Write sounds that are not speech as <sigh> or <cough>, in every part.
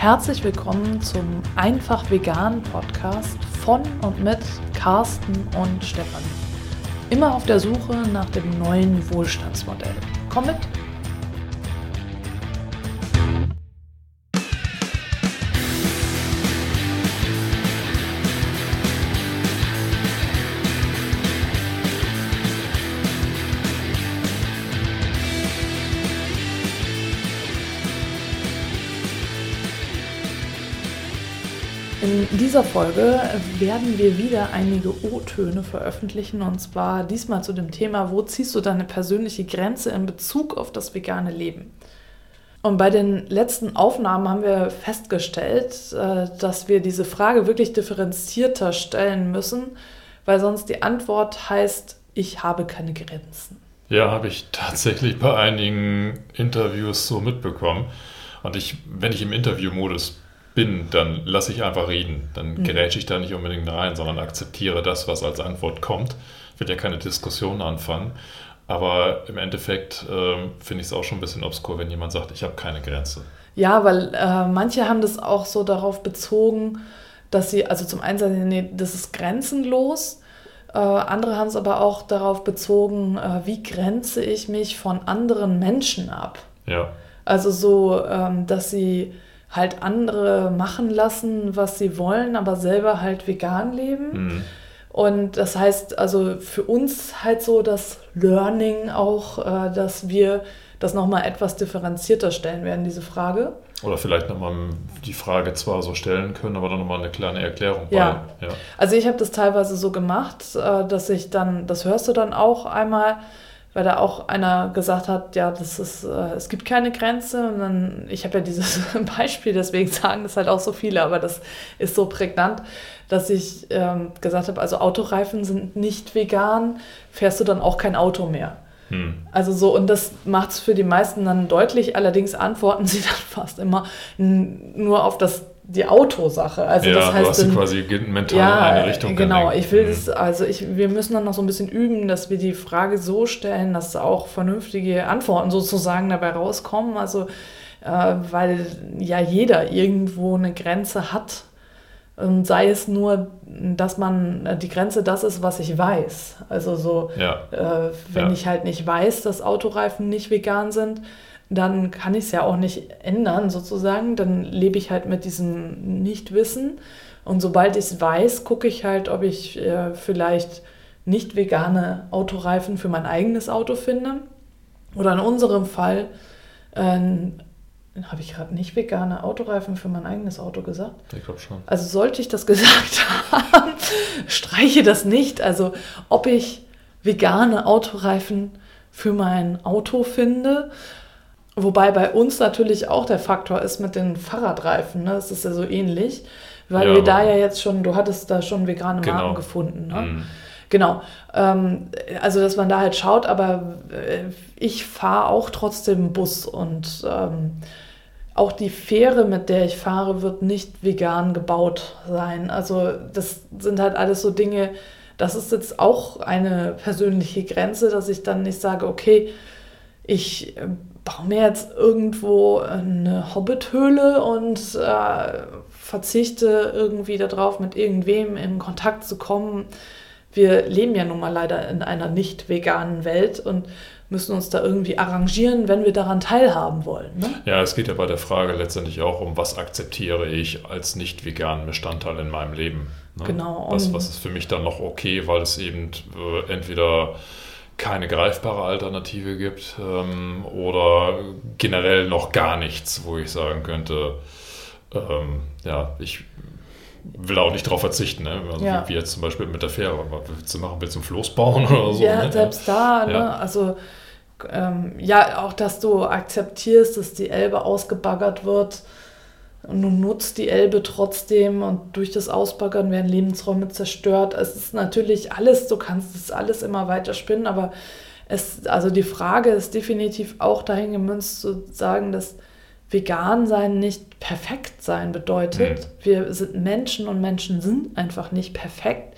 Herzlich willkommen zum Einfach Vegan Podcast von und mit Carsten und Stefan. Immer auf der Suche nach dem neuen Wohlstandsmodell. Komm mit! In dieser Folge werden wir wieder einige O-Töne veröffentlichen und zwar diesmal zu dem Thema, wo ziehst du deine persönliche Grenze in Bezug auf das vegane Leben? Und bei den letzten Aufnahmen haben wir festgestellt, äh, dass wir diese Frage wirklich differenzierter stellen müssen, weil sonst die Antwort heißt, ich habe keine Grenzen. Ja, habe ich tatsächlich bei einigen Interviews so mitbekommen. Und ich, wenn ich im Interviewmodus bin, dann lasse ich einfach reden. Dann mhm. gerätsche ich da nicht unbedingt rein, sondern akzeptiere das, was als Antwort kommt. Ich will ja keine Diskussion anfangen. Aber im Endeffekt äh, finde ich es auch schon ein bisschen obskur, wenn jemand sagt, ich habe keine Grenze. Ja, weil äh, manche haben das auch so darauf bezogen, dass sie, also zum einen sagen, nee, das ist grenzenlos. Äh, andere haben es aber auch darauf bezogen, äh, wie grenze ich mich von anderen Menschen ab. Ja. Also so, ähm, dass sie halt andere machen lassen, was sie wollen, aber selber halt vegan leben. Mhm. Und das heißt also für uns halt so das Learning auch, äh, dass wir das nochmal etwas differenzierter stellen werden, diese Frage. Oder vielleicht nochmal die Frage zwar so stellen können, aber dann nochmal eine kleine Erklärung. Ja. Ja. Also ich habe das teilweise so gemacht, äh, dass ich dann, das hörst du dann auch einmal, weil da auch einer gesagt hat, ja, das ist, äh, es gibt keine Grenze. Und dann, ich habe ja dieses <laughs> Beispiel, deswegen sagen das halt auch so viele, aber das ist so prägnant, dass ich ähm, gesagt habe, also Autoreifen sind nicht vegan, fährst du dann auch kein Auto mehr. Hm. Also so, und das macht es für die meisten dann deutlich, allerdings antworten <laughs> sie dann fast immer nur auf das die Autosache. Also ja, das heißt, du hast dann, quasi mental ja, in eine Richtung. Genau, ich will mhm. das, also ich, wir müssen dann noch so ein bisschen üben, dass wir die Frage so stellen, dass auch vernünftige Antworten sozusagen dabei rauskommen. Also äh, weil ja jeder irgendwo eine Grenze hat. Und sei es nur, dass man äh, die Grenze das ist, was ich weiß. Also so, ja. äh, wenn ja. ich halt nicht weiß, dass Autoreifen nicht vegan sind, dann kann ich es ja auch nicht ändern sozusagen. Dann lebe ich halt mit diesem Nichtwissen. Und sobald ich es weiß, gucke ich halt, ob ich äh, vielleicht nicht vegane Autoreifen für mein eigenes Auto finde. Oder in unserem Fall äh, habe ich gerade nicht vegane Autoreifen für mein eigenes Auto gesagt? Ich glaube schon. Also sollte ich das <laughs> gesagt haben, streiche das nicht. Also ob ich vegane Autoreifen für mein Auto finde Wobei bei uns natürlich auch der Faktor ist mit den Fahrradreifen. Ne? Das ist ja so ähnlich, weil ja, wir da ja jetzt schon, du hattest da schon vegane genau. Marken gefunden. Ne? Mhm. Genau. Ähm, also, dass man da halt schaut, aber äh, ich fahre auch trotzdem Bus und ähm, auch die Fähre, mit der ich fahre, wird nicht vegan gebaut sein. Also, das sind halt alles so Dinge, das ist jetzt auch eine persönliche Grenze, dass ich dann nicht sage, okay, ich äh, baue mir jetzt irgendwo eine Hobbithöhle und äh, verzichte irgendwie darauf, mit irgendwem in Kontakt zu kommen. Wir leben ja nun mal leider in einer nicht veganen Welt und müssen uns da irgendwie arrangieren, wenn wir daran teilhaben wollen. Ne? Ja, es geht ja bei der Frage letztendlich auch um, was akzeptiere ich als nicht veganen Bestandteil in meinem Leben. Ne? Genau. Was, was ist für mich dann noch okay, weil es eben äh, entweder keine greifbare Alternative gibt ähm, oder generell noch gar nichts, wo ich sagen könnte, ähm, ja, ich will auch nicht darauf verzichten, ne? also ja. wie, wie, jetzt zum Beispiel mit der Fähre. Was willst du machen? Willst du ein Floß bauen <laughs> oder so? Ja, ne? selbst da, ne? Ja. also ähm, ja, auch dass du akzeptierst, dass die Elbe ausgebaggert wird und du nutzt die Elbe trotzdem und durch das Ausbaggern werden Lebensräume zerstört. Es ist natürlich alles, du kannst es alles immer weiter spinnen, aber es, also die Frage ist definitiv auch dahin gemünzt zu sagen, dass vegan sein nicht perfekt sein bedeutet. Mhm. Wir sind Menschen und Menschen sind einfach nicht perfekt.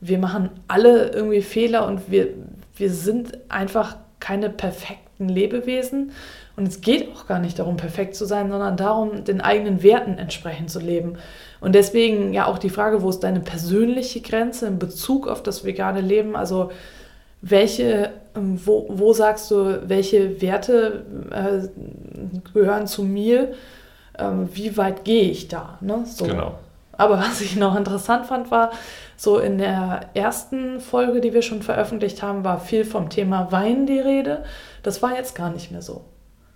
Wir machen alle irgendwie Fehler und wir, wir sind einfach keine perfekten perfekten Lebewesen. Und es geht auch gar nicht darum, perfekt zu sein, sondern darum, den eigenen Werten entsprechend zu leben. Und deswegen ja auch die Frage, wo ist deine persönliche Grenze in Bezug auf das vegane Leben? Also welche, ähm, wo, wo sagst du, welche Werte äh, gehören zu mir? Ähm, wie weit gehe ich da? Ne? So. Genau. Aber was ich noch interessant fand, war, so in der ersten Folge, die wir schon veröffentlicht haben, war viel vom Thema Wein die Rede. Das war jetzt gar nicht mehr so.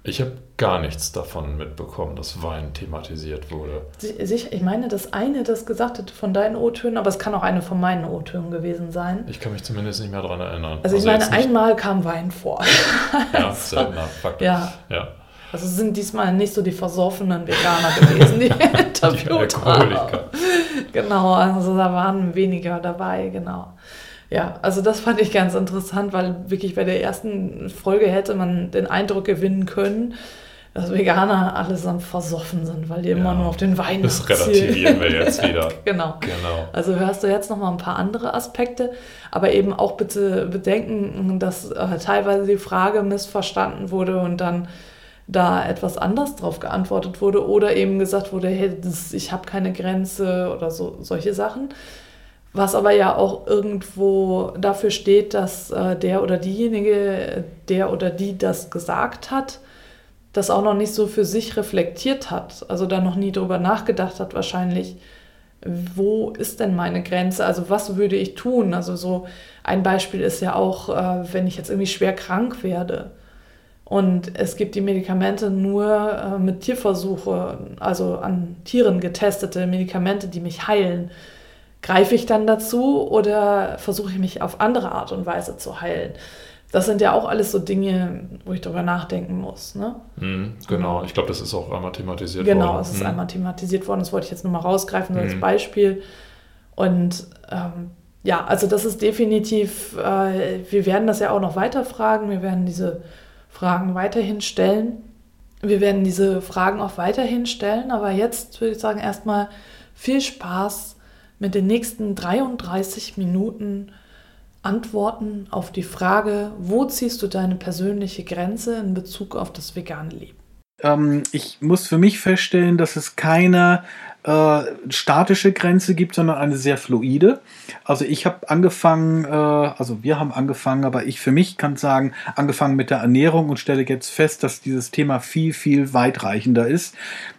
Ich habe gar nichts davon mitbekommen, dass Wein thematisiert wurde. Sicher, ich meine, das eine, das gesagt hat von deinen O-Tönen, aber es kann auch eine von meinen O-Tönen gewesen sein. Ich kann mich zumindest nicht mehr daran erinnern. Also, ich also meine, einmal kam Wein vor. ja, <laughs> seltener, faktisch. Ja. ja. Also sind diesmal nicht so die versoffenen Veganer gewesen, die <laughs> interviewt haben. Genau, also da waren weniger dabei, genau. Ja, also das fand ich ganz interessant, weil wirklich bei der ersten Folge hätte man den Eindruck gewinnen können, dass Veganer allesamt versoffen sind, weil die ja, immer nur auf den Wein Das relativieren wir jetzt <laughs> wieder. genau. genau. Also hörst du jetzt noch mal ein paar andere Aspekte, aber eben auch bitte bedenken, dass äh, teilweise die Frage missverstanden wurde und dann da etwas anders drauf geantwortet wurde oder eben gesagt wurde, hey, das, ich habe keine Grenze oder so solche Sachen was aber ja auch irgendwo dafür steht, dass äh, der oder diejenige, der oder die das gesagt hat, das auch noch nicht so für sich reflektiert hat, also da noch nie drüber nachgedacht hat wahrscheinlich, wo ist denn meine Grenze, also was würde ich tun, also so ein Beispiel ist ja auch, äh, wenn ich jetzt irgendwie schwer krank werde und es gibt die Medikamente nur äh, mit Tierversuche, also an Tieren getestete Medikamente, die mich heilen Greife ich dann dazu oder versuche ich mich auf andere Art und Weise zu heilen? Das sind ja auch alles so Dinge, wo ich darüber nachdenken muss. Ne? Mhm, genau, ich glaube, das ist auch einmal thematisiert genau, worden. Genau, es ist mhm. einmal thematisiert worden. Das wollte ich jetzt nur mal rausgreifen so mhm. als Beispiel. Und ähm, ja, also das ist definitiv, äh, wir werden das ja auch noch weiter fragen. Wir werden diese Fragen weiterhin stellen. Wir werden diese Fragen auch weiterhin stellen. Aber jetzt würde ich sagen, erstmal viel Spaß mit den nächsten 33 Minuten Antworten auf die Frage, wo ziehst du deine persönliche Grenze in Bezug auf das vegane Leben? Ähm, ich muss für mich feststellen, dass es keine äh, statische Grenze gibt, sondern eine sehr fluide. Also ich habe angefangen, äh, also wir haben angefangen, aber ich für mich kann sagen, angefangen mit der Ernährung und stelle jetzt fest, dass dieses Thema viel, viel weitreichender ist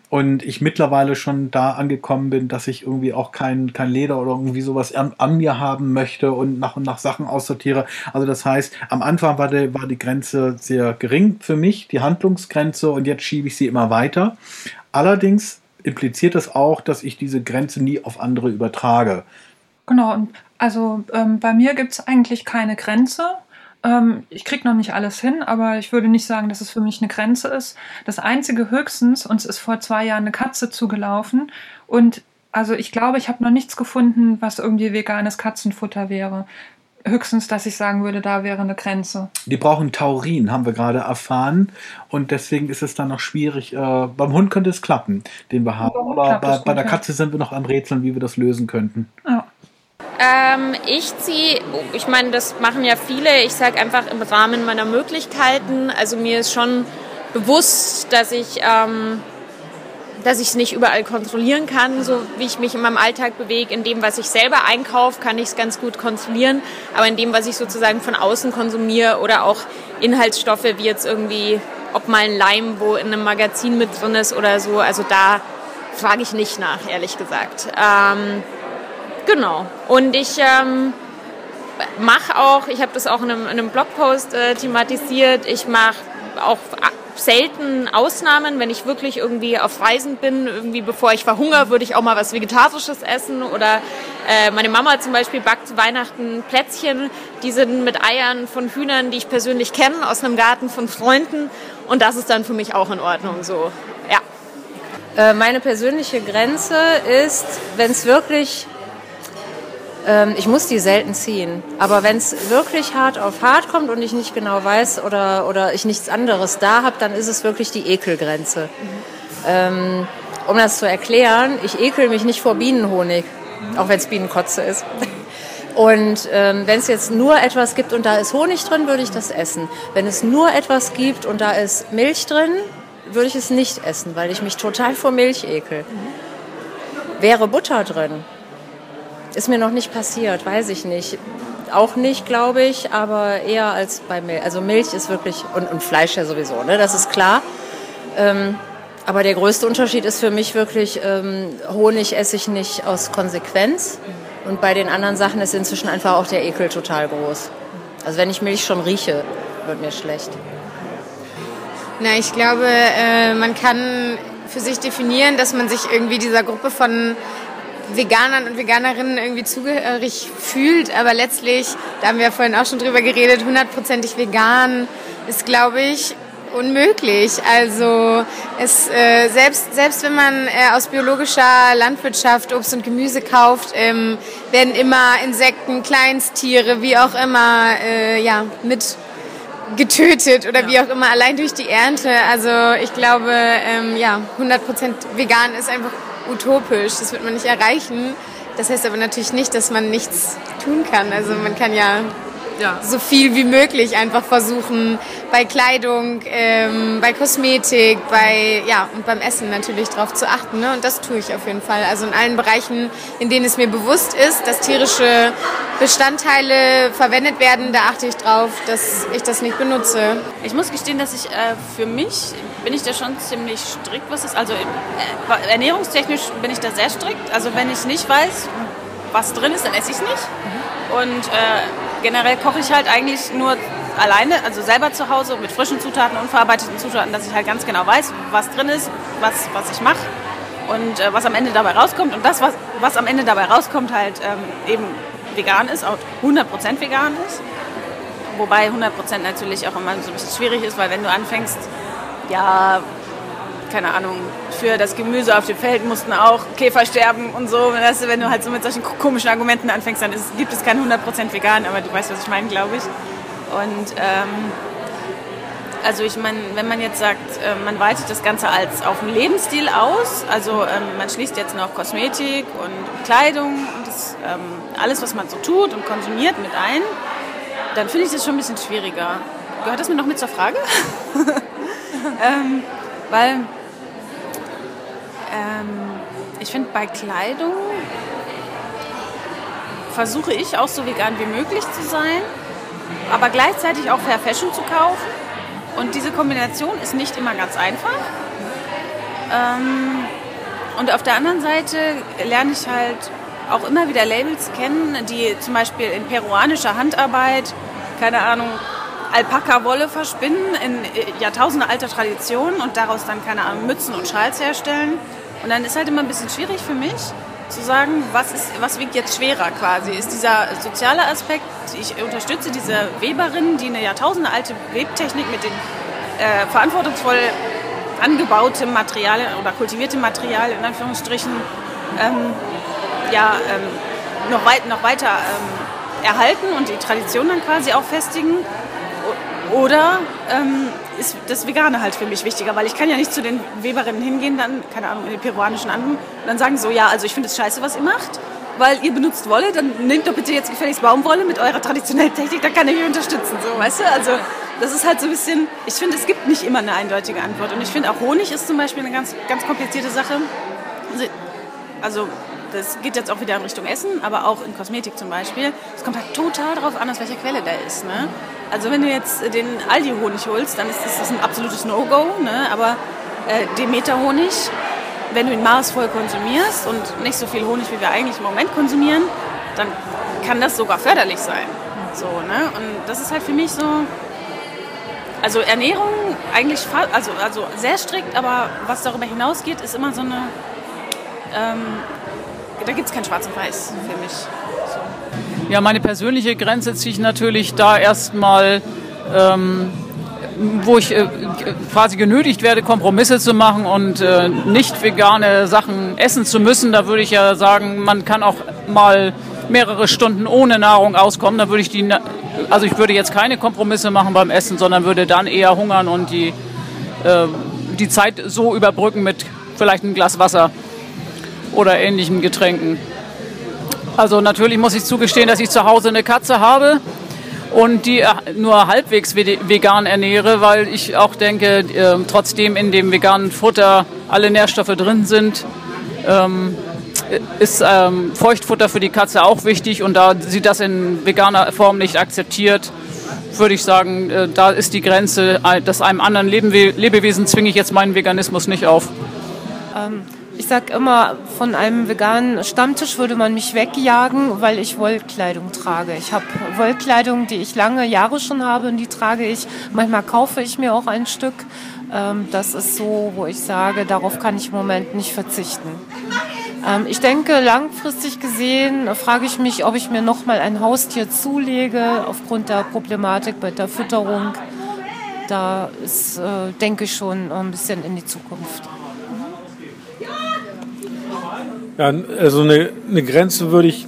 und ich mittlerweile schon da angekommen bin, dass ich irgendwie auch kein, kein Leder oder irgendwie sowas an, an, mir haben möchte und nach und nach Sachen aussortiere. Also das heißt, am Anfang war die, war die Grenze sehr gering für mich, die Handlungsgrenze, und jetzt schiebe ich sie immer weiter. Allerdings impliziert das auch, dass ich diese Grenze nie auf andere übertrage. Genau, also ähm, bei mir gibt es eigentlich keine Grenze. Ähm, ich kriege noch nicht alles hin, aber ich würde nicht sagen, dass es für mich eine Grenze ist. Das Einzige höchstens, uns ist vor zwei Jahren eine Katze zugelaufen und also ich glaube, ich habe noch nichts gefunden, was irgendwie veganes Katzenfutter wäre. Höchstens, dass ich sagen würde, da wäre eine Grenze. Die brauchen Taurin, haben wir gerade erfahren. Und deswegen ist es dann noch schwierig. Äh, beim Hund könnte es klappen, den wir haben. Aber bei, bei, der Katze sind wir noch am Rätseln, wie wir das lösen könnten. Ja. Ähm, ich ziehe, ich meine, das machen ja viele, ich sage einfach im Rahmen meiner Möglichkeiten. Also mir ist schon bewusst, dass ich ähm, dass ich es nicht überall kontrollieren kann, so wie ich mich in meinem Alltag bewege. In dem, was ich selber einkaufe, kann ich es ganz gut kontrollieren. Aber in dem, was ich sozusagen von außen konsumiere oder auch Inhaltsstoffe wie jetzt irgendwie, ob mal ein Leim, wo in einem Magazin mit drin ist oder so, also da frage ich nicht nach, ehrlich gesagt. Ähm, Genau. Und ich ähm, mache auch, ich habe das auch in einem, in einem Blogpost äh, thematisiert, ich mache auch selten Ausnahmen, wenn ich wirklich irgendwie auf Reisen bin, irgendwie bevor ich verhungere, würde ich auch mal was Vegetarisches essen. Oder äh, meine Mama zum Beispiel backt Weihnachten Plätzchen, die sind mit Eiern von Hühnern, die ich persönlich kenne, aus einem Garten von Freunden. Und das ist dann für mich auch in Ordnung so, ja. Äh, meine persönliche Grenze ist, wenn es wirklich ähm, ich muss die selten ziehen. Aber wenn es wirklich hart auf hart kommt und ich nicht genau weiß oder, oder ich nichts anderes da habe, dann ist es wirklich die Ekelgrenze. Mhm. Ähm, um das zu erklären, ich ekel mich nicht vor Bienenhonig, mhm. auch wenn es Bienenkotze ist. <laughs> Und ähm, wenn es jetzt nur etwas gibt und da ist Honig drin, würde ich das essen. Wenn es nur etwas gibt und da ist Milch drin, würde ich es nicht essen, weil ich mich total vor Milch ekel. Wäre Butter drin? Ist mir noch nicht passiert, weiß ich nicht. Auch nicht, glaube ich, aber eher als bei Milch. Also Milch ist wirklich, und, und Fleisch ja sowieso, ne? das ist klar. Ähm, aber der größte Unterschied ist für mich wirklich, ähm, Honig esse ich nicht aus Konsequenz. Und bei den anderen Sachen ist inzwischen einfach auch der Ekel total groß. Also wenn ich Milch schon rieche, wird mir schlecht. Na, ich glaube, äh, man kann für sich definieren, dass man sich irgendwie dieser Gruppe von Veganern und Veganerinnen irgendwie zugehörig fühlt, aber letztlich, da haben wir vorhin auch schon drüber geredet, hundertprozentig vegan ist, glaube ich, unmöglich. Also es, äh, selbst, selbst wenn man äh, aus biologischer Landwirtschaft Obst und Gemüse kauft, ähm, werden immer Insekten, Kleinsttiere, wie auch immer, äh, ja, mit getötet oder ja. wie auch immer, allein durch die Ernte. Also ich glaube, ähm, ja, 100% vegan ist einfach utopisch. Das wird man nicht erreichen. Das heißt aber natürlich nicht, dass man nichts tun kann. Also man kann ja ja. so viel wie möglich einfach versuchen, bei Kleidung, ähm, bei Kosmetik, bei, ja, und beim Essen natürlich darauf zu achten. Ne? Und das tue ich auf jeden Fall. Also in allen Bereichen, in denen es mir bewusst ist, dass tierische Bestandteile verwendet werden, da achte ich drauf, dass ich das nicht benutze. Ich muss gestehen, dass ich äh, für mich bin ich da schon ziemlich strikt, was ist. Also äh, ernährungstechnisch bin ich da sehr strikt. Also wenn ich nicht weiß, was drin ist, dann esse ich es nicht. Und äh, generell koche ich halt eigentlich nur alleine, also selber zu Hause mit frischen Zutaten, unverarbeiteten Zutaten, dass ich halt ganz genau weiß, was drin ist, was, was ich mache und äh, was am Ende dabei rauskommt. Und das, was, was am Ende dabei rauskommt, halt ähm, eben vegan ist, auch 100% vegan ist. Wobei 100% natürlich auch immer so ein bisschen schwierig ist, weil wenn du anfängst, ja, keine Ahnung, für das Gemüse auf dem Feld mussten auch Käfer sterben und so. wenn du halt so mit solchen komischen Argumenten anfängst, dann ist, gibt es kein 100% vegan, aber du weißt, was ich meine, glaube ich. Und ähm, also ich meine, wenn man jetzt sagt, äh, man weitet das Ganze als auf einen Lebensstil aus, also ähm, man schließt jetzt noch Kosmetik und Kleidung und das, ähm, alles, was man so tut und konsumiert mit ein, dann finde ich das schon ein bisschen schwieriger. Gehört das mir noch mit zur Frage? <laughs> ähm, weil ähm, ich finde, bei Kleidung versuche ich auch so vegan wie möglich zu sein, aber gleichzeitig auch Fair Fashion zu kaufen. Und diese Kombination ist nicht immer ganz einfach. Ähm, und auf der anderen Seite lerne ich halt auch immer wieder Labels kennen, die zum Beispiel in peruanischer Handarbeit, keine Ahnung, Alpaka-Wolle verspinnen in Jahrtausende alter Tradition und daraus dann, keine Ahnung, Mützen und Schals herstellen. Und dann ist halt immer ein bisschen schwierig für mich zu sagen, was, ist, was wiegt jetzt schwerer quasi. Ist dieser soziale Aspekt, ich unterstütze diese Weberinnen, die eine Jahrtausende alte Webtechnik mit den äh, verantwortungsvoll angebautem Material oder kultiviertem Material in Anführungsstrichen ähm, ja, ähm, noch, weit, noch weiter ähm, erhalten und die Tradition dann quasi auch festigen. Oder ähm, ist das Vegane halt für mich wichtiger, weil ich kann ja nicht zu den Weberinnen hingehen, dann, keine Ahnung, in den peruanischen Anden und dann sagen so, ja, also ich finde es scheiße, was ihr macht, weil ihr benutzt Wolle, dann nehmt doch bitte jetzt gefälligst Baumwolle mit eurer traditionellen Technik, dann kann ich euch unterstützen, so, weißt du? Also das ist halt so ein bisschen, ich finde, es gibt nicht immer eine eindeutige Antwort und ich finde auch Honig ist zum Beispiel eine ganz, ganz komplizierte Sache. Also das geht jetzt auch wieder in Richtung Essen, aber auch in Kosmetik zum Beispiel. Es kommt halt total darauf an, aus welcher Quelle der ist. Ne? Also wenn du jetzt den Aldi-Honig holst, dann ist das, ein absolutes No-Go. Ne? Aber äh, Demeter-Honig, wenn du ihn maßvoll konsumierst und nicht so viel Honig, wie wir eigentlich im Moment konsumieren, dann kann das sogar förderlich sein. So, ne? Und das ist halt für mich so, also Ernährung eigentlich also, also sehr strikt, aber was darüber hinausgeht, ist immer so eine, ähm, da gibt es kein Schwarz und Weiß für mich. So. Ja, meine persönliche Grenze ziehe ich natürlich da erstmal, ähm, wo ich äh, quasi genötigt werde, Kompromisse zu machen und äh, nicht vegane Sachen essen zu müssen. Da würde ich ja sagen, man kann auch mal mehrere Stunden ohne Nahrung auskommen. Da würde ich die, also ich würde jetzt keine Kompromisse machen beim Essen, sondern würde dann eher hungern und die, äh, die Zeit so überbrücken mit vielleicht ein Glas Wasser oder ähnlichen Getränken. Also natürlich muss ich zugestehen, dass ich zu Hause eine Katze habe und die äh, nur halbwegs vegan ernähre, weil ich auch denke, äh, trotzdem in dem veganen Futter alle Nährstoffe drin sind, ähm, ist ähm, Feuchtfutter für die Katze auch wichtig und da sie das in veganer Form nicht akzeptiert, würde ich sagen, äh, da ist die Grenze, äh, dass einem anderen Lebewesen zwinge ich jetzt meinen Veganismus nicht auf. Ähm, ich sage immer, von einem veganen Stammtisch würde man mich wegjagen, weil ich Wollkleidung trage. Ich habe Wollkleidung, die ich lange Jahre schon habe und die trage ich. Manchmal kaufe ich mir auch ein Stück. Ähm, das ist so, wo ich sage, darauf kann ich im Moment nicht verzichten. Ähm, ich denke, langfristig gesehen frage ich mich, ob ich mir noch mal ein Haustier zulege aufgrund der Problematik bei der Fütterung. Da ist, äh, denke ich schon ein bisschen in die Zukunft. Ja, also eine, eine Grenze würde ich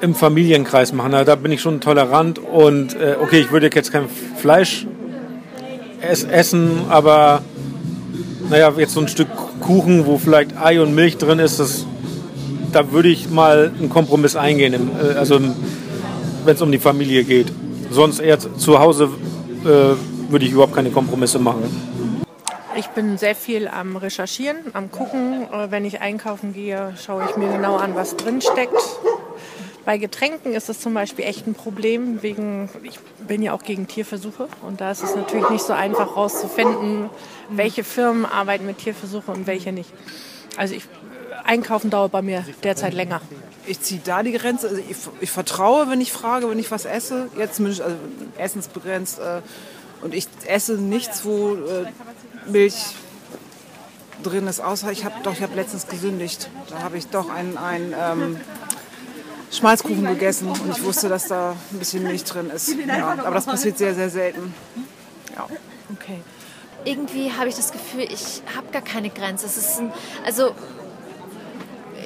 im Familienkreis machen. Da bin ich schon tolerant und äh, okay, ich würde jetzt kein Fleisch ess essen, aber naja, jetzt so ein Stück Kuchen, wo vielleicht Ei und Milch drin ist, das, da würde ich mal einen Kompromiss eingehen, im, äh, also wenn es um die Familie geht. Sonst eher zu Hause äh, würde ich überhaupt keine Kompromisse machen. Ich bin sehr viel am Recherchieren, am Gucken. Äh, wenn ich einkaufen gehe, schaue ich mir genau an, was drin steckt. Bei Getränken ist es zum Beispiel echt ein Problem, wegen, ich bin ja auch gegen Tierversuche und da ist es natürlich nicht so einfach herauszufinden, welche Firmen arbeiten mit Tierversuchen und welche nicht. Also ich, Einkaufen dauert bei mir derzeit länger. Ich ziehe da die Grenze. Also ich, ich, vertraue, wenn ich frage, wenn ich was esse. Jetzt zumindest also essensbegrenzt. Äh, und ich esse nichts, wo äh, Milch drin ist, außer ich habe doch, ich habe letztens gesündigt. Da habe ich doch einen, einen ähm, Schmalzkuchen gegessen und ich wusste, dass da ein bisschen Milch drin ist. Ja, aber das passiert sehr, sehr selten. Ja. Okay. Irgendwie habe ich das Gefühl, ich habe gar keine Grenze. Es ist ein, also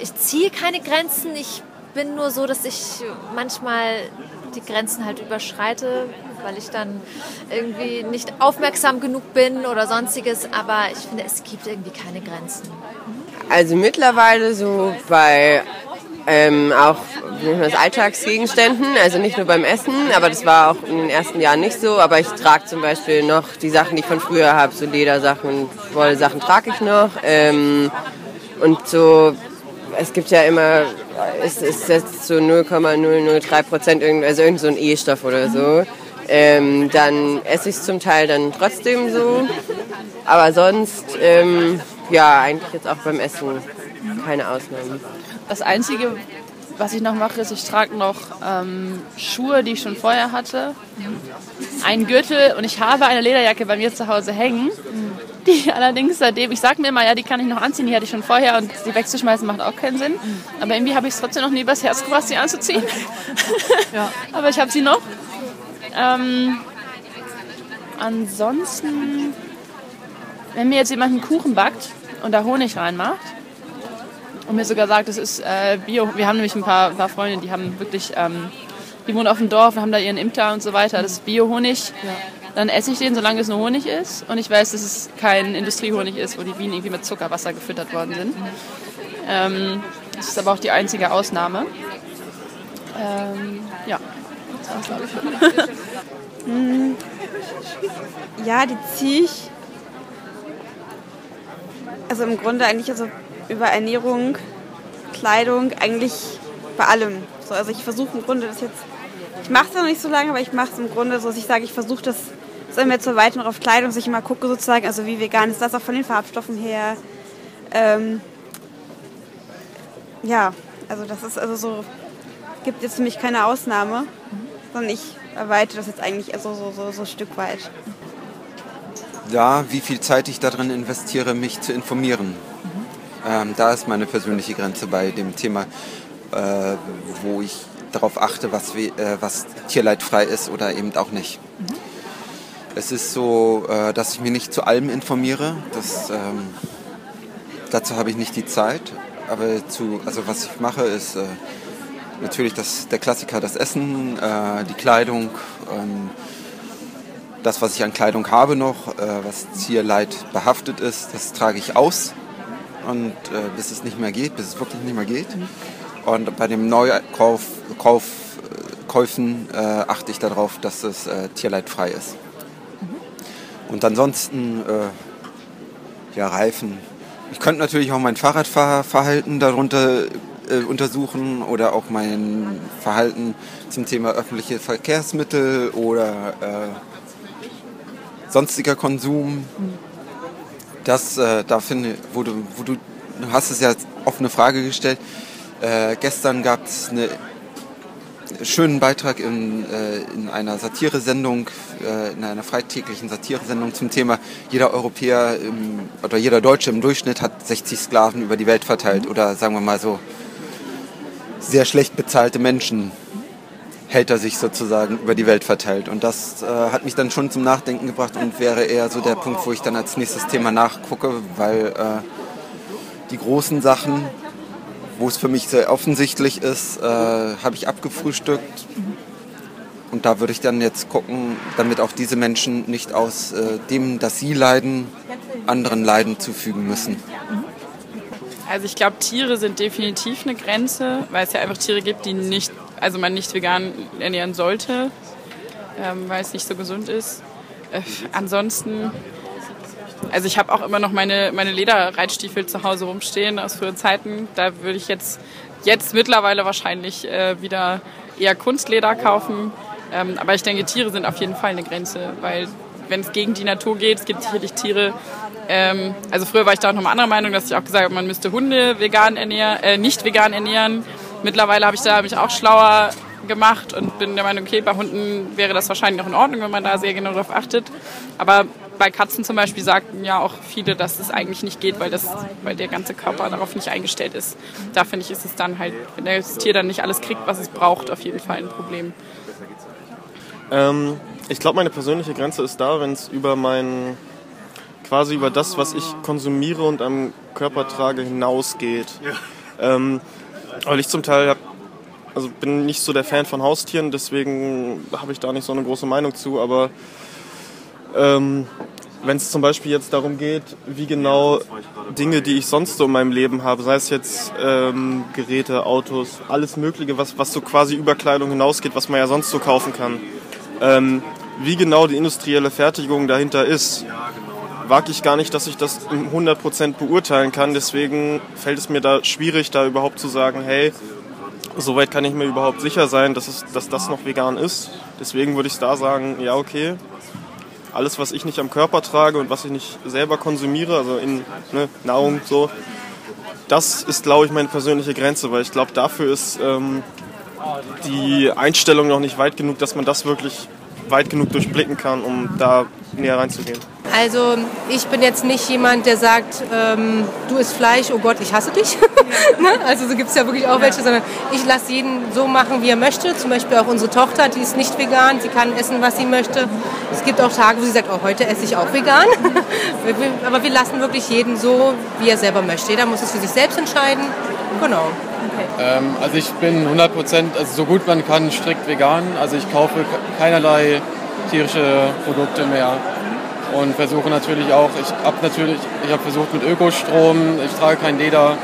ich ziehe keine Grenzen. Ich bin nur so, dass ich manchmal die Grenzen halt überschreite, weil ich dann irgendwie nicht aufmerksam genug bin oder sonstiges. Aber ich finde, es gibt irgendwie keine Grenzen. Also mittlerweile so bei ähm, auch das Alltagsgegenständen, also nicht nur beim Essen, aber das war auch in den ersten Jahren nicht so. Aber ich trage zum Beispiel noch die Sachen, die ich von früher habe, so Ledersachen, Wollsachen trage ich noch. Ähm, und so, es gibt ja immer, es ist jetzt so 0,003 Prozent, also irgend so ein E-Stoff oder so ähm, dann esse ich es zum Teil dann trotzdem so. Aber sonst, ähm, ja, eigentlich jetzt auch beim Essen keine Ausnahmen. Das Einzige, was ich noch mache, ist, ich trage noch ähm, Schuhe, die ich schon vorher hatte, einen Gürtel und ich habe eine Lederjacke bei mir zu Hause hängen, die allerdings seitdem, ich sage mir immer, ja, die kann ich noch anziehen, die hatte ich schon vorher und sie wegzuschmeißen macht auch keinen Sinn. Aber irgendwie habe ich es trotzdem noch nie übers Herz gebracht, sie anzuziehen. Ja. <laughs> Aber ich habe sie noch ähm, ansonsten, wenn mir jetzt jemand einen Kuchen backt und da Honig reinmacht und mir sogar sagt, das ist äh, Bio, wir haben nämlich ein paar, ein paar Freunde, die haben wirklich, ähm, die wohnen auf dem Dorf und haben da ihren Imker und so weiter, das ist Bio-Honig. Ja. Dann esse ich den, solange es nur Honig ist. Und ich weiß, dass es kein Industriehonig ist, wo die Bienen irgendwie mit Zuckerwasser gefüttert worden sind. Ähm, das ist aber auch die einzige Ausnahme. Ähm, ja. Hm. ja, die ziehe ich. Also im Grunde eigentlich also über Ernährung, Kleidung, eigentlich bei allem. So, also ich versuche im Grunde das jetzt, ich mache es noch nicht so lange, aber ich mache es im Grunde so, dass ich sage, ich versuche das so immer zu weiter noch auf Kleidung, dass ich immer gucke sozusagen, also wie vegan ist das auch von den Farbstoffen her. Ähm, ja, also das ist also so, gibt jetzt für mich keine Ausnahme sondern ich erweitere das jetzt eigentlich so, so, so, so ein Stück weit. Ja, wie viel Zeit ich darin investiere, mich zu informieren. Mhm. Ähm, da ist meine persönliche Grenze bei dem Thema, äh, wo ich darauf achte, was, äh, was tierleidfrei ist oder eben auch nicht. Mhm. Es ist so, äh, dass ich mich nicht zu allem informiere. Das, ähm, dazu habe ich nicht die Zeit. Aber zu, also was ich mache, ist äh, natürlich das, der Klassiker, das Essen, äh, die Kleidung, ähm, das, was ich an Kleidung habe noch, äh, was Zierleid behaftet ist, das trage ich aus und äh, bis es nicht mehr geht, bis es wirklich nicht mehr geht. Und bei dem Neukauf Kauf, Käufen äh, achte ich darauf, dass es äh, tierleidfrei ist. Und ansonsten, äh, ja, Reifen. Ich könnte natürlich auch mein Fahrradfahrverhalten darunter äh, untersuchen oder auch mein Verhalten zum Thema öffentliche Verkehrsmittel oder äh, sonstiger Konsum. Das, äh, da finde, wo du, wo du, du hast es ja offene Frage gestellt. Äh, gestern gab es einen schönen Beitrag in, äh, in einer Satiresendung, äh, in einer freitäglichen Satiresendung zum Thema, jeder Europäer im, oder jeder Deutsche im Durchschnitt hat 60 Sklaven über die Welt verteilt oder sagen wir mal so sehr schlecht bezahlte Menschen hält er sich sozusagen über die Welt verteilt. Und das äh, hat mich dann schon zum Nachdenken gebracht und wäre eher so der Punkt, wo ich dann als nächstes Thema nachgucke, weil äh, die großen Sachen, wo es für mich sehr offensichtlich ist, äh, habe ich abgefrühstückt. Und da würde ich dann jetzt gucken, damit auch diese Menschen nicht aus äh, dem, dass sie leiden, anderen Leiden zufügen müssen. Also ich glaube, Tiere sind definitiv eine Grenze, weil es ja einfach Tiere gibt, die nicht, also man nicht vegan ernähren sollte, ähm, weil es nicht so gesund ist. Äh, ansonsten, also ich habe auch immer noch meine, meine Lederreitstiefel zu Hause rumstehen aus früheren Zeiten. Da würde ich jetzt, jetzt mittlerweile wahrscheinlich äh, wieder eher Kunstleder kaufen. Ähm, aber ich denke, Tiere sind auf jeden Fall eine Grenze, weil wenn es gegen die Natur geht, es gibt sicherlich Tiere, ähm, also früher war ich da auch noch mal anderer Meinung, dass ich auch gesagt habe, man müsste Hunde vegan ernähren, äh, nicht vegan ernähren. Mittlerweile habe ich da mich auch schlauer gemacht und bin der Meinung, okay, bei Hunden wäre das wahrscheinlich auch in Ordnung, wenn man da sehr genau darauf achtet. Aber bei Katzen zum Beispiel sagten ja auch viele, dass es eigentlich nicht geht, weil, das, weil der ganze Körper darauf nicht eingestellt ist. Da finde ich, ist es dann halt, wenn das Tier dann nicht alles kriegt, was es braucht, auf jeden Fall ein Problem. Ähm, ich glaube, meine persönliche Grenze ist da, wenn es über mein quasi über das, was ich konsumiere und am Körper trage, hinausgeht. Ähm, weil ich zum Teil hab, also bin nicht so der Fan von Haustieren, deswegen habe ich da nicht so eine große Meinung zu, aber ähm, wenn es zum Beispiel jetzt darum geht, wie genau Dinge, die ich sonst so in meinem Leben habe, sei es jetzt ähm, Geräte, Autos, alles Mögliche, was, was so quasi über Kleidung hinausgeht, was man ja sonst so kaufen kann, ähm, wie genau die industrielle Fertigung dahinter ist, wage ich gar nicht, dass ich das 100% beurteilen kann. Deswegen fällt es mir da schwierig, da überhaupt zu sagen, hey, soweit kann ich mir überhaupt sicher sein, dass, es, dass das noch vegan ist. Deswegen würde ich da sagen, ja, okay, alles, was ich nicht am Körper trage und was ich nicht selber konsumiere, also in ne, Nahrung so, das ist, glaube ich, meine persönliche Grenze, weil ich glaube, dafür ist ähm, die Einstellung noch nicht weit genug, dass man das wirklich weit genug durchblicken kann, um da näher reinzugehen. Also ich bin jetzt nicht jemand, der sagt, ähm, du isst Fleisch, oh Gott, ich hasse dich. <laughs> ne? Also so gibt es ja wirklich auch welche, sondern ich lasse jeden so machen, wie er möchte. Zum Beispiel auch unsere Tochter, die ist nicht vegan, sie kann essen, was sie möchte. Es gibt auch Tage, wo sie sagt, oh, heute esse ich auch vegan. <laughs> Aber wir lassen wirklich jeden so, wie er selber möchte. Jeder muss es für sich selbst entscheiden. Genau. Ähm, also ich bin 100 Prozent, also so gut man kann, strikt vegan. Also ich kaufe keinerlei tierische Produkte mehr und versuche natürlich auch, ich habe natürlich, ich habe versucht mit Ökostrom, ich trage kein Leder,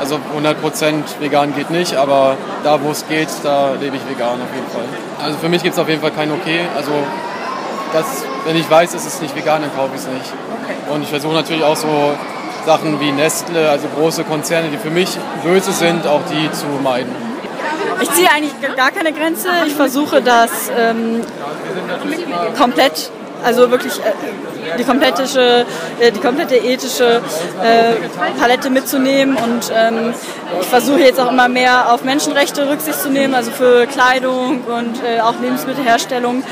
also 100% vegan geht nicht, aber da wo es geht, da lebe ich vegan auf jeden Fall. Also für mich gibt es auf jeden Fall kein Okay, also das, wenn ich weiß, es ist nicht vegan, dann kaufe ich es nicht. Und ich versuche natürlich auch so Sachen wie Nestle, also große Konzerne, die für mich böse sind, auch die zu meiden. Ich ziehe eigentlich gar keine Grenze. Ich versuche das ähm, komplett, also wirklich äh, die komplette, äh, die komplette ethische äh, Palette mitzunehmen und ähm, ich versuche jetzt auch immer mehr auf Menschenrechte Rücksicht zu nehmen, also für Kleidung und äh, auch Lebensmittelherstellung.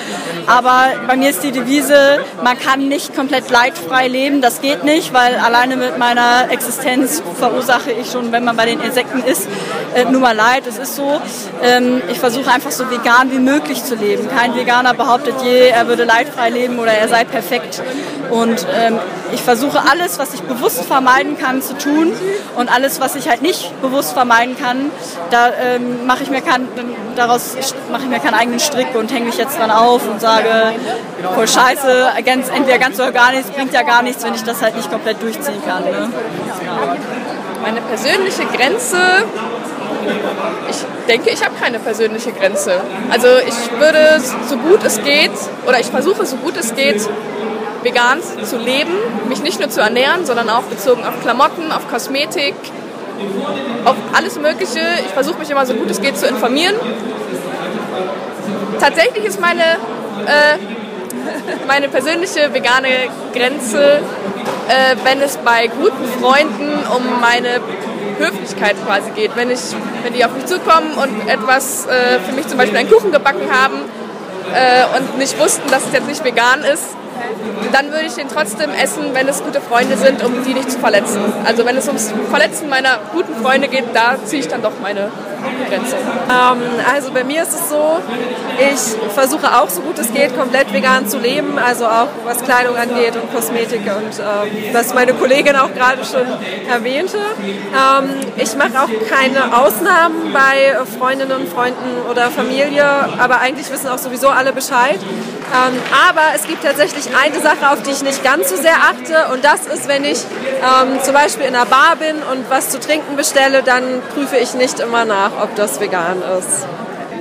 Aber bei mir ist die Devise, man kann nicht komplett leidfrei leben, das geht nicht, weil alleine mit meiner Existenz verursache ich schon, wenn man bei den Insekten ist, äh, nur mal Leid. Es ist so, ähm, ich versuche einfach so vegan wie möglich zu leben. Kein Veganer behauptet je, er würde leidfrei leben oder er sei perfekt. Und ähm, ich versuche alles, was ich bewusst vermeiden kann, zu tun und alles, was ich halt nicht bewusst vermeiden kann, da ähm, mache ich mir kein, daraus mache ich mir keinen eigenen Strick und hänge mich jetzt dran auf und sage, voll Scheiße, ganz, entweder ganz oder gar nichts, bringt ja gar nichts, wenn ich das halt nicht komplett durchziehen kann. Ne? Meine persönliche Grenze Ich denke, ich habe keine persönliche Grenze. Also ich würde so gut es geht, oder ich versuche so gut es geht, vegan zu leben, mich nicht nur zu ernähren, sondern auch bezogen auf Klamotten, auf Kosmetik, auf alles Mögliche. Ich versuche mich immer so gut es geht zu informieren. Tatsächlich ist meine, äh, <laughs> meine persönliche vegane Grenze, äh, wenn es bei guten Freunden um meine Höflichkeit quasi geht. Wenn, ich, wenn die auf mich zukommen und etwas äh, für mich zum Beispiel einen Kuchen gebacken haben äh, und nicht wussten, dass es jetzt nicht vegan ist, dann würde ich den trotzdem essen, wenn es gute Freunde sind, um die nicht zu verletzen. Also wenn es ums Verletzen meiner guten Freunde geht, da ziehe ich dann doch meine Grenze. Ähm, also bei mir ist es so, ich versuche auch so gut es geht, komplett vegan zu leben, also auch was Kleidung angeht und Kosmetik und ähm, was meine Kollegin auch gerade schon erwähnte. Ähm, ich mache auch keine Ausnahmen bei Freundinnen und Freunden oder Familie, aber eigentlich wissen auch sowieso alle Bescheid. Ähm, aber es gibt tatsächlich eine Sache, auf die ich nicht ganz so sehr achte und das ist, wenn ich ähm, zum Beispiel in einer Bar bin und was zu trinken bestelle, dann prüfe ich nicht immer nach, ob das vegan ist.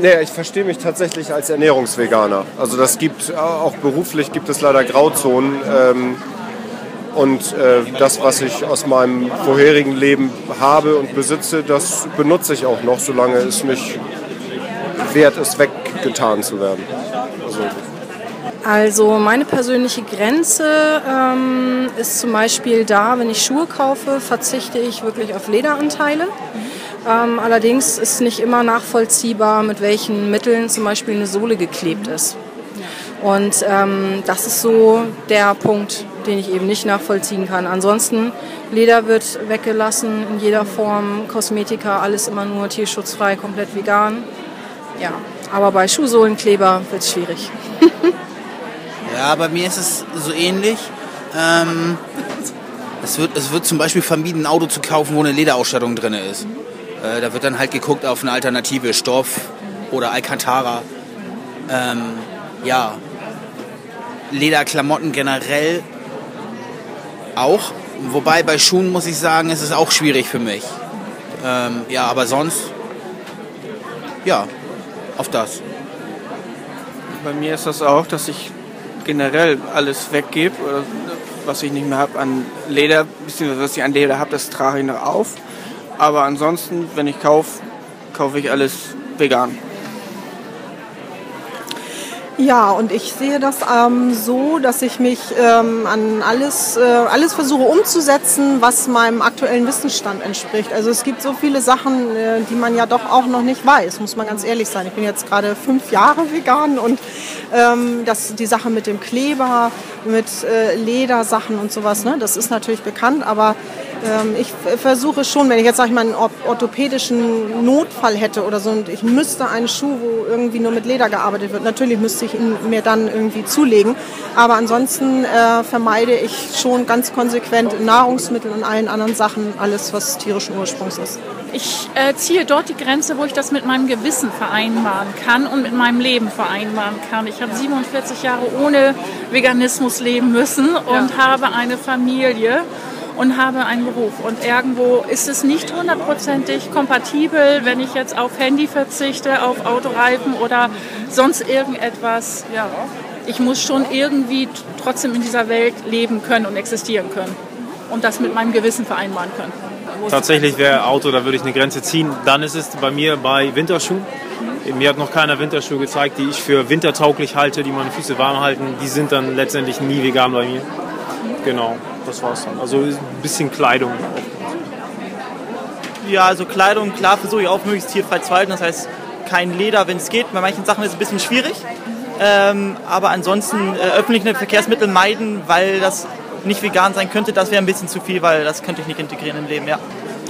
Nee, ich verstehe mich tatsächlich als Ernährungsveganer. Also das gibt, auch beruflich gibt es leider Grauzonen. Ähm, und äh, das, was ich aus meinem vorherigen Leben habe und besitze, das benutze ich auch noch, solange es nicht wert ist, weggetan zu werden. Also also meine persönliche Grenze ähm, ist zum Beispiel da, wenn ich Schuhe kaufe, verzichte ich wirklich auf Lederanteile. Ähm, allerdings ist nicht immer nachvollziehbar, mit welchen Mitteln zum Beispiel eine Sohle geklebt ist. Und ähm, das ist so der Punkt, den ich eben nicht nachvollziehen kann. Ansonsten, Leder wird weggelassen in jeder Form, Kosmetika, alles immer nur tierschutzfrei, komplett vegan. Ja, aber bei Schuhsohlenkleber wird es schwierig. <laughs> Ja, bei mir ist es so ähnlich. Ähm, es, wird, es wird zum Beispiel vermieden, ein Auto zu kaufen, wo eine Lederausstattung drin ist. Äh, da wird dann halt geguckt auf eine Alternative, Stoff oder Alcantara. Ähm, ja, Lederklamotten generell auch. Wobei bei Schuhen muss ich sagen, ist es auch schwierig für mich. Ähm, ja, aber sonst, ja, auf das. Bei mir ist das auch, dass ich generell alles weggebe, was ich nicht mehr habe an Leder, beziehungsweise was ich an Leder habe, das trage ich noch auf. Aber ansonsten, wenn ich kaufe, kaufe ich alles vegan. Ja, und ich sehe das ähm, so, dass ich mich ähm, an alles, äh, alles versuche umzusetzen, was meinem aktuellen Wissensstand entspricht. Also es gibt so viele Sachen, äh, die man ja doch auch noch nicht weiß, muss man ganz ehrlich sein. Ich bin jetzt gerade fünf Jahre vegan und ähm, das, die Sache mit dem Kleber, mit äh, Ledersachen und sowas, ne, das ist natürlich bekannt, aber ich versuche schon, wenn ich jetzt sag ich mal einen orthopädischen Notfall hätte oder so und ich müsste einen Schuh, wo irgendwie nur mit Leder gearbeitet wird, natürlich müsste ich ihn mir dann irgendwie zulegen. Aber ansonsten äh, vermeide ich schon ganz konsequent in Nahrungsmitteln und allen anderen Sachen alles, was tierischen Ursprungs ist. Ich äh, ziehe dort die Grenze, wo ich das mit meinem Gewissen vereinbaren kann und mit meinem Leben vereinbaren kann. Ich habe 47 Jahre ohne Veganismus leben müssen und ja. habe eine Familie und habe einen Beruf. Und irgendwo ist es nicht hundertprozentig kompatibel, wenn ich jetzt auf Handy verzichte, auf Autoreifen oder sonst irgendetwas. Ja, ich muss schon irgendwie trotzdem in dieser Welt leben können und existieren können und das mit meinem Gewissen vereinbaren können. Tatsächlich wäre Auto, da würde ich eine Grenze ziehen. Dann ist es bei mir bei Winterschuhen. Mir hat noch keiner Winterschuhe gezeigt, die ich für wintertauglich halte, die meine Füße warm halten. Die sind dann letztendlich nie vegan bei mir. Genau das war's dann. Also ein bisschen Kleidung. Ja, also Kleidung, klar, versuche ich auch möglichst tierfrei zu halten. Das heißt, kein Leder, wenn es geht. Bei manchen Sachen ist es ein bisschen schwierig. Ähm, aber ansonsten äh, öffentliche Verkehrsmittel meiden, weil das nicht vegan sein könnte, das wäre ein bisschen zu viel, weil das könnte ich nicht integrieren im Leben, ja.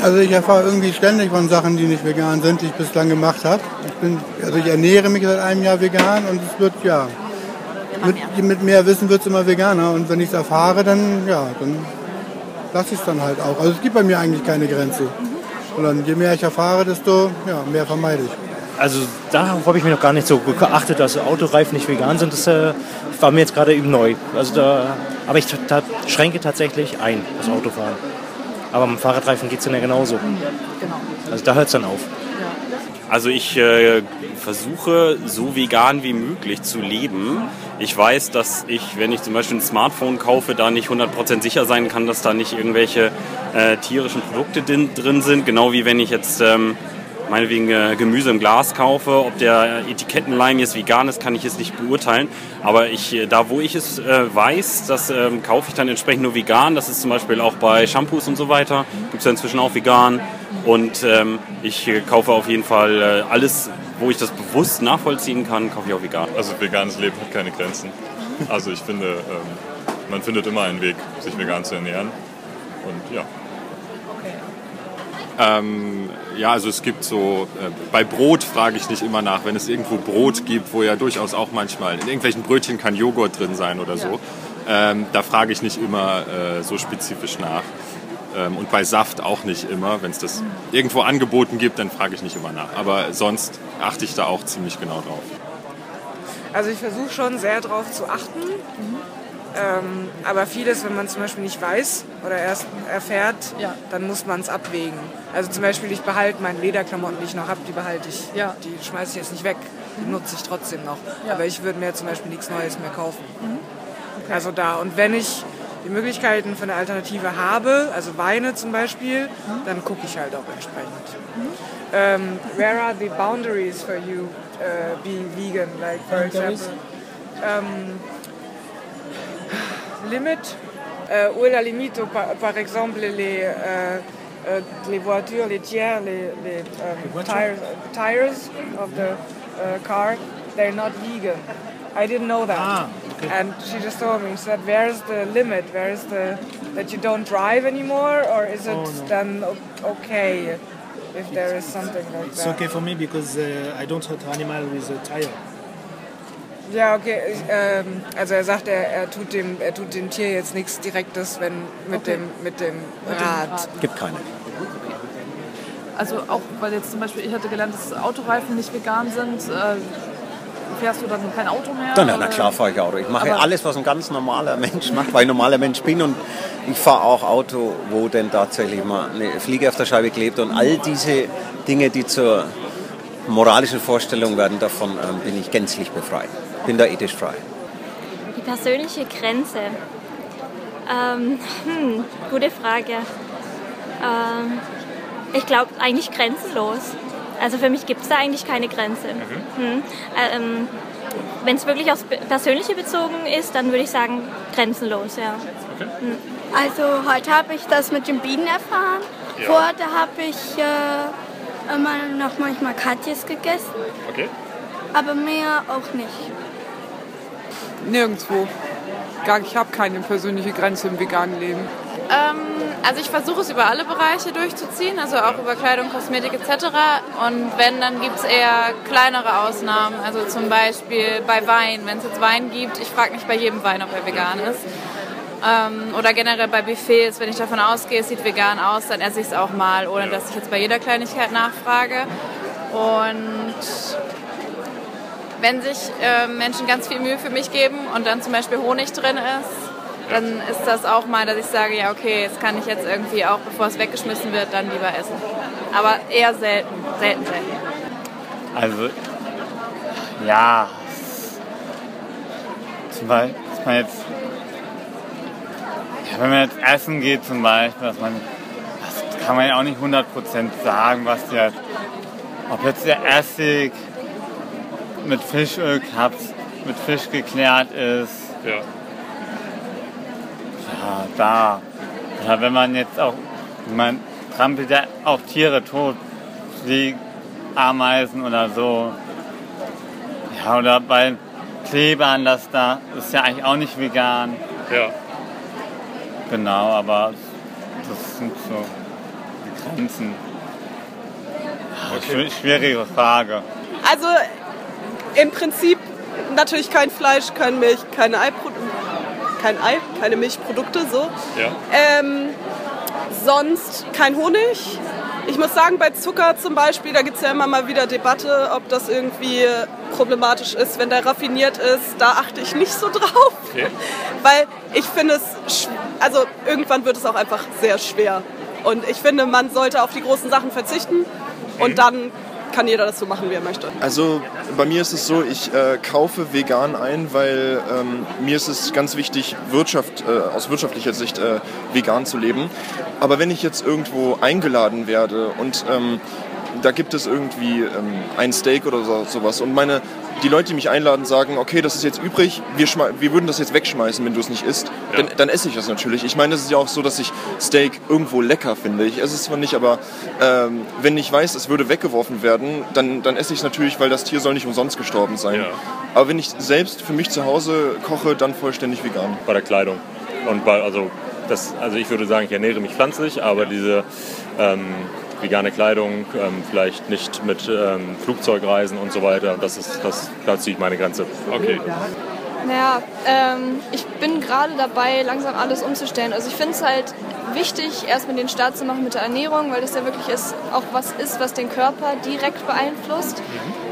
Also ich erfahre irgendwie ständig von Sachen, die nicht vegan sind, die ich bislang gemacht habe. Ich bin, also ich ernähre mich seit einem Jahr vegan und es wird ja mit, mit, mehr Wissen wird es immer veganer. Und wenn ich es erfahre, dann, ja, dann lasse ich es dann halt auch. Also es gibt bei mir eigentlich keine Grenze. Sondern je mehr ich erfahre, desto ja, mehr vermeide ich. Also darauf habe ich mir noch gar nicht so geachtet, dass Autoreifen nicht vegan sind. Das äh, war mir jetzt gerade eben neu. Also da, aber ich schränke tatsächlich ein, das Autofahren. Aber mit Fahrradreifen geht es dann ja genauso. Genau. Also da hört es dann auf. Also ich äh, versuche so vegan wie möglich zu leben. Ich weiß, dass ich, wenn ich zum Beispiel ein Smartphone kaufe, da nicht 100% sicher sein kann, dass da nicht irgendwelche äh, tierischen Produkte drin sind. Genau wie wenn ich jetzt ähm, meinetwegen äh, Gemüse im Glas kaufe. Ob der Etikettenleim jetzt vegan ist, kann ich jetzt nicht beurteilen. Aber ich, äh, da, wo ich es äh, weiß, das ähm, kaufe ich dann entsprechend nur vegan. Das ist zum Beispiel auch bei Shampoos und so weiter. Gibt es ja inzwischen auch vegan. Und ähm, ich äh, kaufe auf jeden Fall äh, alles, wo ich das bewusst nachvollziehen kann, kaufe ich auch vegan. Also veganes Leben hat keine Grenzen. Also ich finde, ähm, man findet immer einen Weg, sich vegan zu ernähren. Und ja. Ähm, ja, also es gibt so, äh, bei Brot frage ich nicht immer nach, wenn es irgendwo Brot gibt, wo ja durchaus auch manchmal, in irgendwelchen Brötchen kann Joghurt drin sein oder so, ähm, da frage ich nicht immer äh, so spezifisch nach. Ähm, und bei Saft auch nicht immer. Wenn es das irgendwo angeboten gibt, dann frage ich nicht immer nach. Aber sonst achte ich da auch ziemlich genau drauf. Also ich versuche schon sehr darauf zu achten. Ähm, aber vieles, wenn man zum Beispiel nicht weiß oder erst erfährt, dann muss man es abwägen. Also zum Beispiel, ich behalte meine Lederklamotten, die ich noch habe, die behalte ich. Die schmeiße ich jetzt nicht weg. Die nutze ich trotzdem noch. Aber ich würde mir zum Beispiel nichts Neues mehr kaufen. Also da. Und wenn ich die Möglichkeiten für eine Alternative habe, also Weine zum Beispiel, dann gucke ich halt auch entsprechend. Um, where are the boundaries for you uh, being vegan? Like, for example, um, limit euh, où est la limite par, par exemple les euh, euh, les voitures les tiers les, les um, voitures? tires tires of the uh, car they're not vegan I didn't know that Ah, okay. and she just told me she said where's the limit where's the that you don't drive anymore or is it Oh, no. then okay if there is something like that? It's okay for me because uh, I don't hurt animal with a tire. Ja, okay. Ich, ähm, also er sagt, er, er, tut dem, er tut dem Tier jetzt nichts Direktes, wenn mit Okay. dem mit dem Rad. Gibt keine. Also auch, weil jetzt zum Beispiel, ich hatte gelernt, dass Autoreifen nicht vegan sind. Äh, fährst du dann kein Auto mehr? Na, na, klar fahre ich Auto. Ich mache Aber- alles, was ein ganz normaler Mensch macht, weil ich ein normaler Mensch bin. Und ich fahre auch Auto, wo denn tatsächlich mal eine Fliege auf der Scheibe klebt. Und all diese Dinge, die zur moralischen Vorstellung werden, davon ähm, bin ich gänzlich befreit. Bin da ethisch frei. Die persönliche Grenze. Ähm, hm, gute Frage. Ähm, ich glaube eigentlich grenzenlos. Also für mich gibt es da eigentlich keine Grenze. Hm. Ähm, Wenn es wirklich aufs Persönliche bezogen ist, dann würde ich sagen grenzenlos, ja. Hm. Also heute habe ich das mit den Bienen erfahren. Ja. Vorher habe ich äh, immer noch manchmal Katjes gegessen, Okay. aber mehr auch nicht. Nirgendwo. Gar, ich habe keine persönliche Grenze im veganen Leben. Ähm, also ich versuche es über alle Bereiche durchzuziehen, also auch über Kleidung, Kosmetik etc. Und wenn, dann gibt es eher kleinere Ausnahmen. Also zum Beispiel bei Wein. Wenn es jetzt Wein gibt, ich frage nicht bei jedem Wein, ob er vegan ist. Ähm, oder generell bei Buffets, wenn ich davon ausgehe, es sieht vegan aus, dann esse ich es auch mal, ohne dass ich jetzt bei jeder Kleinigkeit nachfrage. Und wenn sich äh, Menschen ganz viel Mühe für mich geben und dann zum Beispiel Honig drin ist, dann ist das auch mal, dass ich sage, ja okay, das kann ich jetzt irgendwie auch, bevor es weggeschmissen wird, dann lieber essen. Aber eher selten, selten, selten. Also, ja. Zum Beispiel, dass man jetzt, ja, wenn man jetzt essen geht zum Beispiel, dass man, das kann man ja auch nicht 100% sagen, was der, ob jetzt der Essig mit Fischöl gehabt, mit Fisch geklärt ist. Ja. Ja, da. Oder wenn man jetzt auch, man trampelt ja auch Tiere tot, wie Ameisen oder so. Ja, oder bei Klebern, das da ist ja eigentlich auch nicht vegan. Ja. Genau, aber das sind so die Grenzen. Ja, schw- Schwierige Frage. Also im Prinzip natürlich kein Fleisch, kein Milch, keine Eipro kein Ei, keine Milchprodukte so. Ja. Ähm, sonst kein Honig. Ich muss sagen, bei Zucker zum Beispiel, da gibt es ja immer mal wieder Debatte, ob das irgendwie problematisch ist, wenn der raffiniert ist. Da achte ich nicht so <laughs> drauf. Okay. Weil ich finde es, also irgendwann wird es auch einfach sehr schwer. Und ich finde, man sollte auf die großen Sachen verzichten und dann kann jeder das so machen, wie er möchte. Also bei mir ist es so, ich äh, kaufe vegan ein, weil ähm, mir ist es ganz wichtig, Wirtschaft, äh, aus wirtschaftlicher Sicht äh, vegan zu leben. Aber wenn ich jetzt irgendwo eingeladen werde und ähm, da gibt es irgendwie ähm, ein Steak oder so, sowas und meine die Leute, die mich einladen, sagen, okay, das ist jetzt übrig, wir, wir würden das jetzt wegschmeißen, wenn du es nicht isst, ja. dann, dann, esse ich das natürlich. Ich meine, es ist ja auch so, dass ich Steak irgendwo lecker finde. Ich esse es zwar nicht, aber ähm, wenn ich weiß, es würde weggeworfen werden, dann, dann esse ich es natürlich, weil das Tier soll nicht umsonst gestorben sein. Ja. Aber wenn ich selbst für mich zu Hause koche, dann vollständig vegan. Bei der Kleidung. Und bei, also, das, also ich würde sagen, ich ernähre mich pflanzlich, aber diese ähm, vegane Kleidung, ähm, vielleicht nicht mit ähm, Flugzeugreisen und so weiter. Das ist, das, da ziehe ich meine Grenze. Okay. Naja, ähm, ich bin gerade dabei, langsam alles umzustellen. Also ich finde es halt wichtig, erstmal den Start zu machen mit der Ernährung, weil das ja wirklich ist, auch was ist, was den Körper direkt beeinflusst.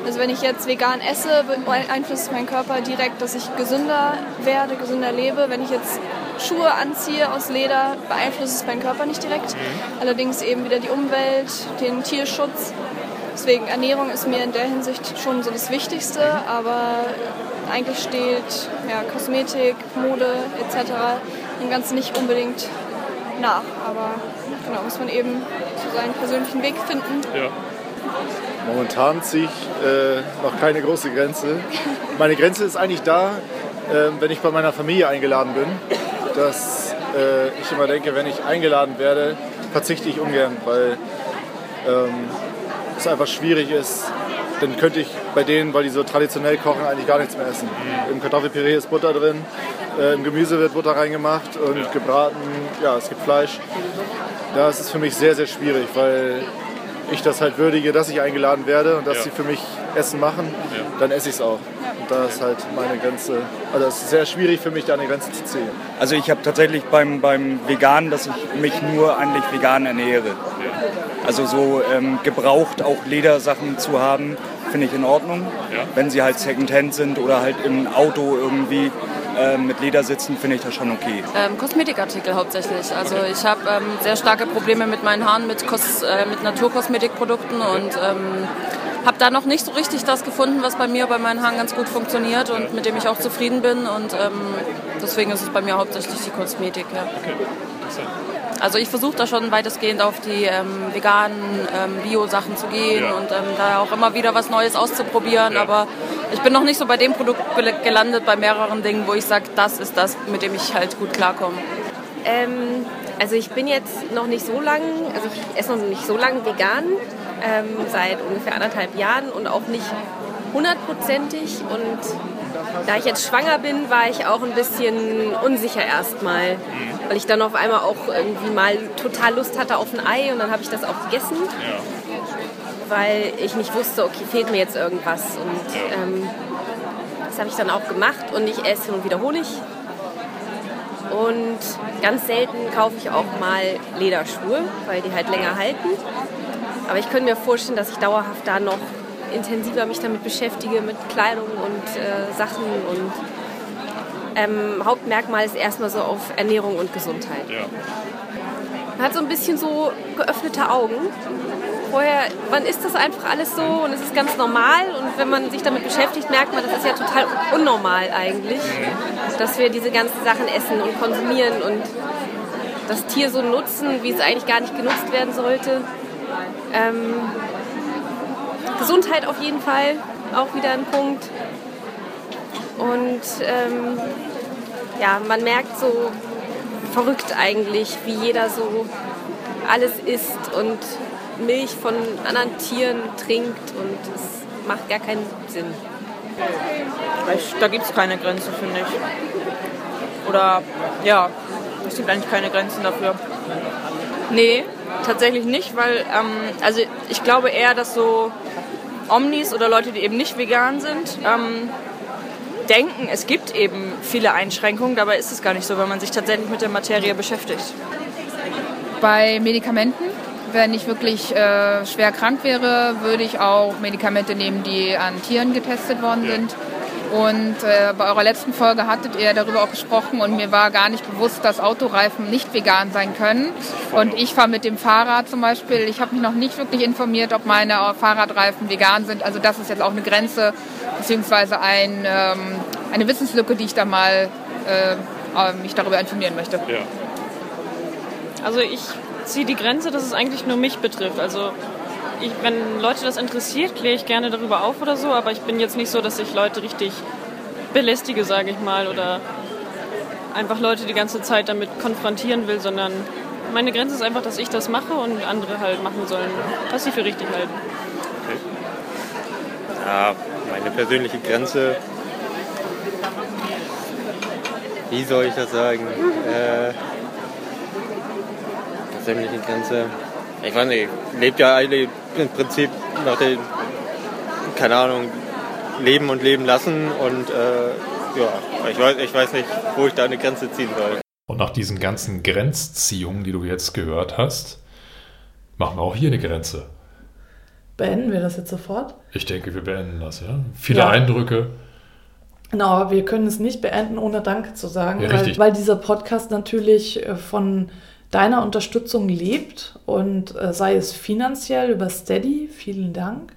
Also wenn ich jetzt vegan esse, beeinflusst mein Körper direkt, dass ich gesünder werde, gesünder lebe. Wenn ich jetzt Schuhe anziehe aus Leder, beeinflusst es meinen Körper nicht direkt. Mhm. Allerdings eben wieder die Umwelt, den Tierschutz. Deswegen Ernährung ist mir in der Hinsicht schon so das Wichtigste, aber eigentlich steht ja, Kosmetik, Mode etc. dem Ganzen nicht unbedingt nach. Aber genau, muss man eben so seinen persönlichen Weg finden. Ja. Momentan ziehe ich äh, noch keine große Grenze. Meine Grenze ist eigentlich da, äh, wenn ich bei meiner Familie eingeladen bin dass äh, ich immer denke, wenn ich eingeladen werde, verzichte ich ungern, weil ähm, es einfach schwierig ist. Dann könnte ich bei denen, weil die so traditionell kochen, eigentlich gar nichts mehr essen. Mhm. Im Kartoffelpüree ist Butter drin, äh, im Gemüse wird Butter reingemacht und ja. gebraten, ja, es gibt Fleisch. Da ist es für mich sehr, sehr schwierig, weil ich das halt würdige, dass ich eingeladen werde und dass ja. sie für mich Essen machen, ja. dann esse ich es auch. Und da ist halt meine Grenze. Also es ist sehr schwierig für mich, da eine Grenze zu ziehen. Also ich habe tatsächlich beim, beim Veganen, dass ich mich nur eigentlich vegan ernähre. Also so ähm, gebraucht auch Ledersachen zu haben, finde ich in Ordnung. Ja. Wenn sie halt Secondhand sind oder halt im Auto irgendwie äh, mit Leder sitzen, finde ich das schon okay. Ähm, Kosmetikartikel hauptsächlich. Also ich habe ähm, sehr starke Probleme mit meinen Haaren, mit, Kos äh, mit Naturkosmetikprodukten und ähm, habe da noch nicht so richtig das gefunden, was bei mir bei meinen Haaren ganz gut funktioniert und mit dem ich auch zufrieden bin. Und ähm, deswegen ist es bei mir hauptsächlich die Kosmetik. Ja. Okay. Also ich versuche da schon weitestgehend auf die ähm, veganen ähm, Bio-Sachen zu gehen ja. und ähm, da auch immer wieder was Neues auszuprobieren. Ja. Aber ich bin noch nicht so bei dem Produkt gelandet, bei mehreren Dingen, wo ich sage, das ist das, mit dem ich halt gut klarkomme. Also ich bin jetzt noch nicht so lang, also ich esse noch nicht so lange vegan, ähm, seit ungefähr anderthalb Jahren und auch nicht hundertprozentig. Und da ich jetzt schwanger bin, war ich auch ein bisschen unsicher erstmal, weil ich dann auf einmal auch irgendwie mal total Lust hatte auf ein Ei und dann habe ich das auch gegessen. Weil ich nicht wusste, okay, fehlt mir jetzt irgendwas. Und ähm, das habe ich dann auch gemacht und ich esse und wieder Honig. Und ganz selten kaufe ich auch mal Lederschuhe, weil die halt länger halten. Aber ich könnte mir vorstellen, dass ich dauerhaft da noch intensiver mich damit beschäftige, mit Kleidung und äh, Sachen. Und ähm, Hauptmerkmal ist erstmal so auf Ernährung und Gesundheit. Ja. Man hat so ein bisschen so geöffnete Augen. Vorher, wann ist das einfach alles so und es ist ganz normal und wenn man sich damit beschäftigt, merkt man, das ist ja total unnormal eigentlich, dass wir diese ganzen Sachen essen und konsumieren und das Tier so nutzen, wie es eigentlich gar nicht genutzt werden sollte. Ähm, Gesundheit auf jeden Fall, auch wieder ein Punkt. Und ähm, ja, man merkt so verrückt eigentlich, wie jeder so alles isst und Milch von anderen Tieren trinkt und es macht gar keinen Sinn. Da gibt es keine Grenze, finde ich. Oder ja, es gibt eigentlich keine Grenzen dafür. Nee, tatsächlich nicht, weil ähm, also ich glaube eher, dass so Omnis oder Leute, die eben nicht vegan sind, ähm, denken, es gibt eben viele Einschränkungen. Dabei ist es gar nicht so, wenn man sich tatsächlich mit der Materie beschäftigt. Bei Medikamenten, wenn ich wirklich äh, schwer krank wäre, würde ich auch Medikamente nehmen, die an Tieren getestet worden sind. Und äh, bei eurer letzten Folge hattet ihr darüber auch gesprochen und mir war gar nicht bewusst, dass Autoreifen nicht vegan sein können. Und ich fahre mit dem Fahrrad zum Beispiel. Ich habe mich noch nicht wirklich informiert, ob meine Fahrradreifen vegan sind. Also das ist jetzt auch eine Grenze beziehungsweise ein, ähm, eine Wissenslücke, die ich da mal äh, mich darüber informieren möchte. Ja. Also ich ziehe die Grenze, dass es eigentlich nur mich betrifft. Also ich, wenn Leute das interessiert, kläre ich gerne darüber auf oder so, aber ich bin jetzt nicht so, dass ich Leute richtig belästige, sage ich mal, oder einfach Leute die ganze Zeit damit konfrontieren will, sondern meine Grenze ist einfach, dass ich das mache und andere halt machen sollen, was sie für richtig halten. Okay. Ja, meine persönliche Grenze, wie soll ich das sagen? <laughs> Äh, persönliche Grenze, ich weiß nicht, lebt ja alle im Prinzip nach den, keine Ahnung, leben und leben lassen und äh, ja, ich weiß, ich weiß nicht, wo ich da eine Grenze ziehen soll. Und nach diesen ganzen Grenzziehungen, die du jetzt gehört hast, machen wir auch hier eine Grenze. Beenden wir das jetzt sofort? Ich denke, wir beenden das, ja. Viele ja. Eindrücke. Genau, aber wir können es nicht beenden, ohne Danke zu sagen, ja, weil, weil, dieser Podcast natürlich äh, von deiner Unterstützung lebt und äh, sei es finanziell über Steady, vielen Dank,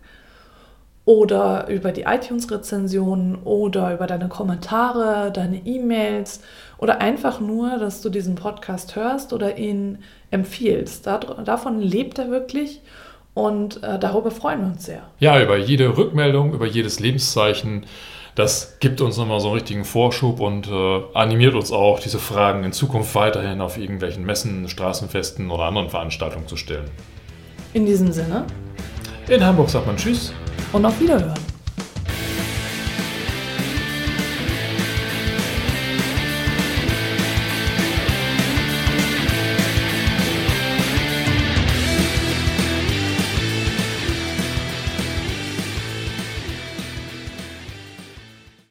oder über die iTunes-Rezensionen oder über deine Kommentare, deine E-Mails oder einfach nur, dass du diesen Podcast hörst oder ihn empfiehlst. davon lebt er wirklich und äh, darüber freuen wir uns sehr. Ja, über jede Rückmeldung, über jedes Lebenszeichen das gibt uns nochmal so einen richtigen Vorschub und äh, animiert uns auch, diese Fragen in Zukunft weiterhin auf irgendwelchen Messen, Straßenfesten oder anderen Veranstaltungen zu stellen. In diesem Sinne. In Hamburg sagt man Tschüss. Und auf Wiederhören.